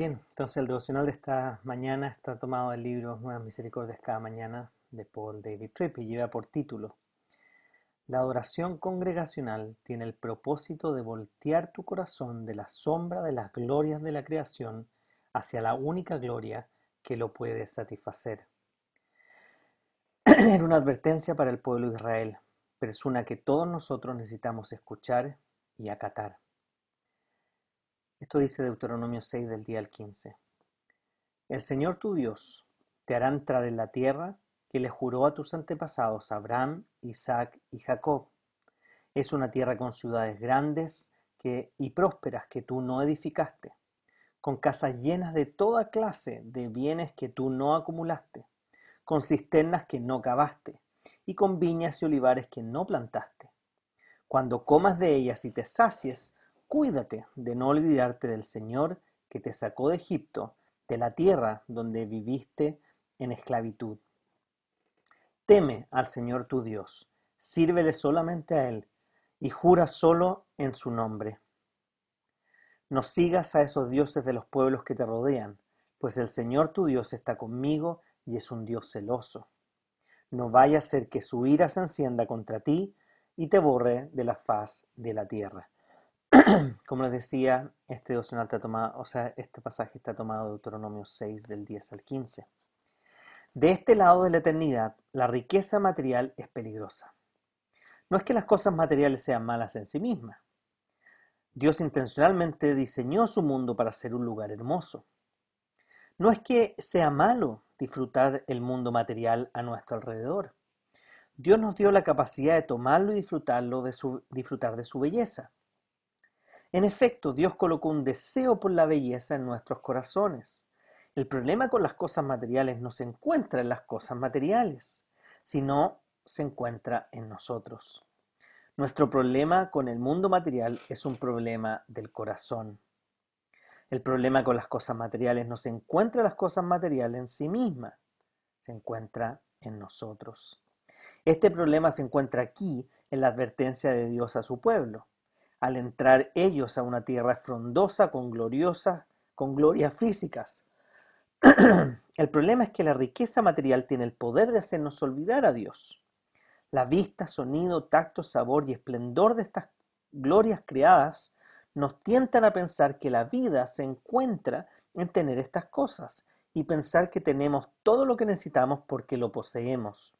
Bien, entonces el devocional de esta mañana está tomado del libro Nuevas Misericordias cada mañana de Paul David Tripp y lleva por título La adoración congregacional tiene el propósito de voltear tu corazón de la sombra de las glorias de la creación hacia la única gloria que lo puede satisfacer. Era una advertencia para el pueblo de Israel, pero es una que todos nosotros necesitamos escuchar y acatar. Esto dice Deuteronomio 6 del día al 15. El Señor tu Dios te hará entrar en la tierra que le juró a tus antepasados Abraham, Isaac y Jacob. Es una tierra con ciudades grandes que, y prósperas que tú no edificaste, con casas llenas de toda clase de bienes que tú no acumulaste, con cisternas que no cavaste, y con viñas y olivares que no plantaste. Cuando comas de ellas y te sacies, Cuídate de no olvidarte del Señor que te sacó de Egipto, de la tierra donde viviste en esclavitud. Teme al Señor tu Dios, sírvele solamente a Él y jura solo en su nombre. No sigas a esos dioses de los pueblos que te rodean, pues el Señor tu Dios está conmigo y es un Dios celoso. No vaya a ser que su ira se encienda contra ti y te borre de la faz de la tierra. Como les decía, este devocional está tomado, o sea, este pasaje está tomado de Deuteronomio 6 del 10 al 15. De este lado de la eternidad, la riqueza material es peligrosa. No es que las cosas materiales sean malas en sí mismas. Dios intencionalmente diseñó su mundo para ser un lugar hermoso. No es que sea malo disfrutar el mundo material a nuestro alrededor. Dios nos dio la capacidad de tomarlo y disfrutarlo de su, disfrutar de su belleza. En efecto, Dios colocó un deseo por la belleza en nuestros corazones. El problema con las cosas materiales no se encuentra en las cosas materiales, sino se encuentra en nosotros. Nuestro problema con el mundo material es un problema del corazón. El problema con las cosas materiales no se encuentra en las cosas materiales en sí mismas, se encuentra en nosotros. Este problema se encuentra aquí en la advertencia de Dios a su pueblo al entrar ellos a una tierra frondosa con gloriosa, con glorias físicas. el problema es que la riqueza material tiene el poder de hacernos olvidar a Dios. La vista, sonido, tacto, sabor y esplendor de estas glorias creadas nos tientan a pensar que la vida se encuentra en tener estas cosas y pensar que tenemos todo lo que necesitamos porque lo poseemos.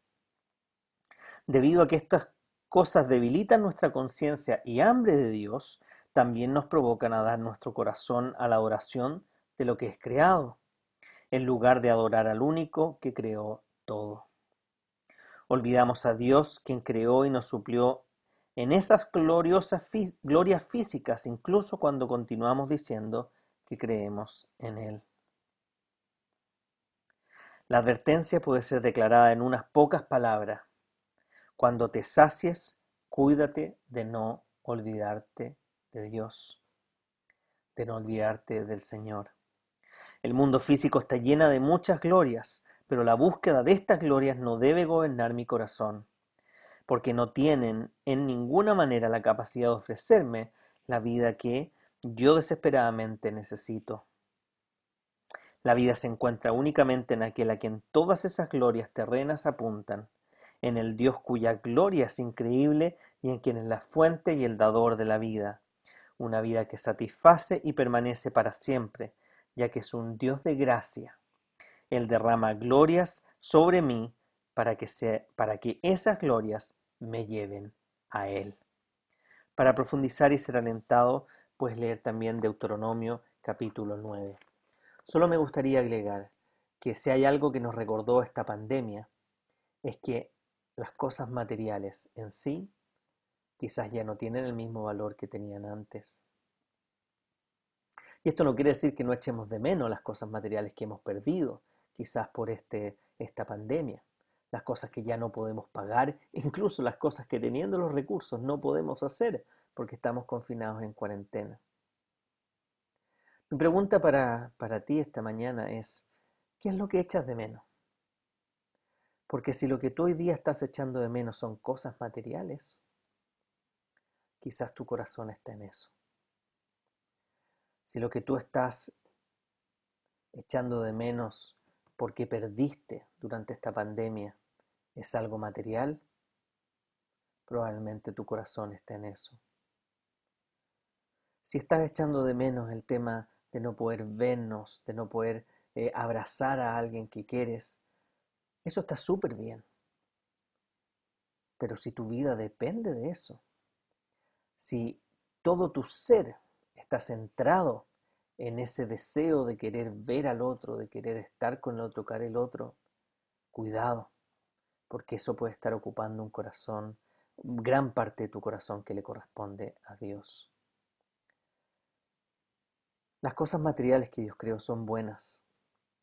Debido a que estas cosas debilitan nuestra conciencia y hambre de Dios, también nos provocan a dar nuestro corazón a la adoración de lo que es creado, en lugar de adorar al único que creó todo. Olvidamos a Dios quien creó y nos suplió en esas gloriosas glorias físicas, incluso cuando continuamos diciendo que creemos en Él. La advertencia puede ser declarada en unas pocas palabras, cuando te sacies, cuídate de no olvidarte de Dios, de no olvidarte del Señor. El mundo físico está llena de muchas glorias, pero la búsqueda de estas glorias no debe gobernar mi corazón, porque no tienen en ninguna manera la capacidad de ofrecerme la vida que yo desesperadamente necesito. La vida se encuentra únicamente en aquel a quien todas esas glorias terrenas apuntan, en el Dios cuya gloria es increíble y en quien es la fuente y el dador de la vida, una vida que satisface y permanece para siempre, ya que es un Dios de gracia. Él derrama glorias sobre mí para que, para que esas glorias me lleven a Él. Para profundizar y ser alentado, puedes leer también Deuteronomio capítulo 9. Solo me gustaría agregar que si hay algo que nos recordó esta pandemia, es que las cosas materiales en sí quizás ya no tienen el mismo valor que tenían antes. Y esto no quiere decir que no echemos de menos las cosas materiales que hemos perdido, quizás por este, esta pandemia, las cosas que ya no podemos pagar, incluso las cosas que teniendo los recursos no podemos hacer porque estamos confinados en cuarentena. Mi pregunta para, para ti esta mañana es, ¿qué es lo que echas de menos? Porque si lo que tú hoy día estás echando de menos son cosas materiales, quizás tu corazón está en eso. Si lo que tú estás echando de menos porque perdiste durante esta pandemia es algo material, probablemente tu corazón está en eso. Si estás echando de menos el tema de no poder vernos, de no poder eh, abrazar a alguien que quieres, eso está súper bien. Pero si tu vida depende de eso, si todo tu ser está centrado en ese deseo de querer ver al otro, de querer estar con el otro, tocar el otro, cuidado, porque eso puede estar ocupando un corazón, gran parte de tu corazón que le corresponde a Dios. Las cosas materiales que Dios creó son buenas.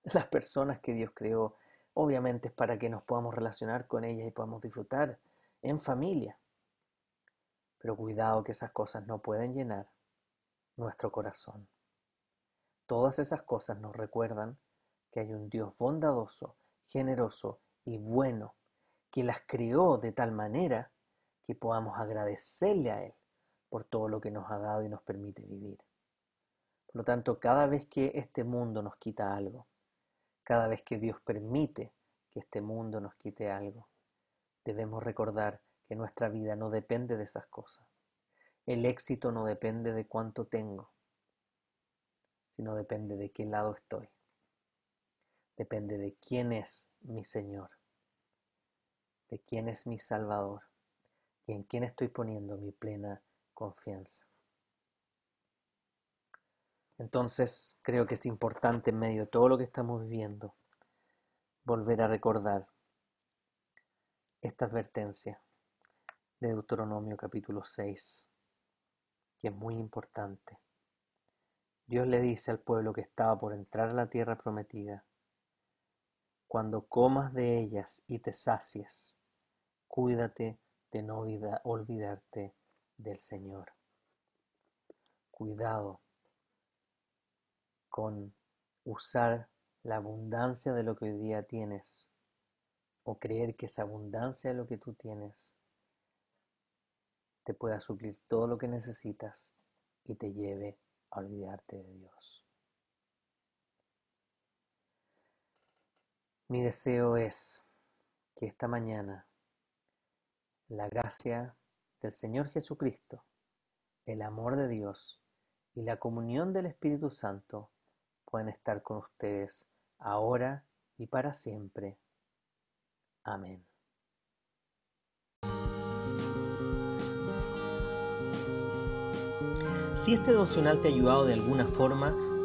Las personas que Dios creó Obviamente es para que nos podamos relacionar con ellas y podamos disfrutar en familia. Pero cuidado que esas cosas no pueden llenar nuestro corazón. Todas esas cosas nos recuerdan que hay un Dios bondadoso, generoso y bueno, que las creó de tal manera que podamos agradecerle a Él por todo lo que nos ha dado y nos permite vivir. Por lo tanto, cada vez que este mundo nos quita algo, cada vez que Dios permite que este mundo nos quite algo, debemos recordar que nuestra vida no depende de esas cosas. El éxito no depende de cuánto tengo, sino depende de qué lado estoy. Depende de quién es mi Señor, de quién es mi Salvador y en quién estoy poniendo mi plena confianza. Entonces creo que es importante en medio de todo lo que estamos viviendo volver a recordar esta advertencia de Deuteronomio capítulo 6, que es muy importante. Dios le dice al pueblo que estaba por entrar a la tierra prometida, cuando comas de ellas y te sacies, cuídate de no olvidarte del Señor. Cuidado con usar la abundancia de lo que hoy día tienes o creer que esa abundancia de lo que tú tienes te pueda suplir todo lo que necesitas y te lleve a olvidarte de Dios. Mi deseo es que esta mañana la gracia del Señor Jesucristo, el amor de Dios y la comunión del Espíritu Santo pueden estar con ustedes ahora y para siempre. Amén. Si este devocional te ha ayudado de alguna forma,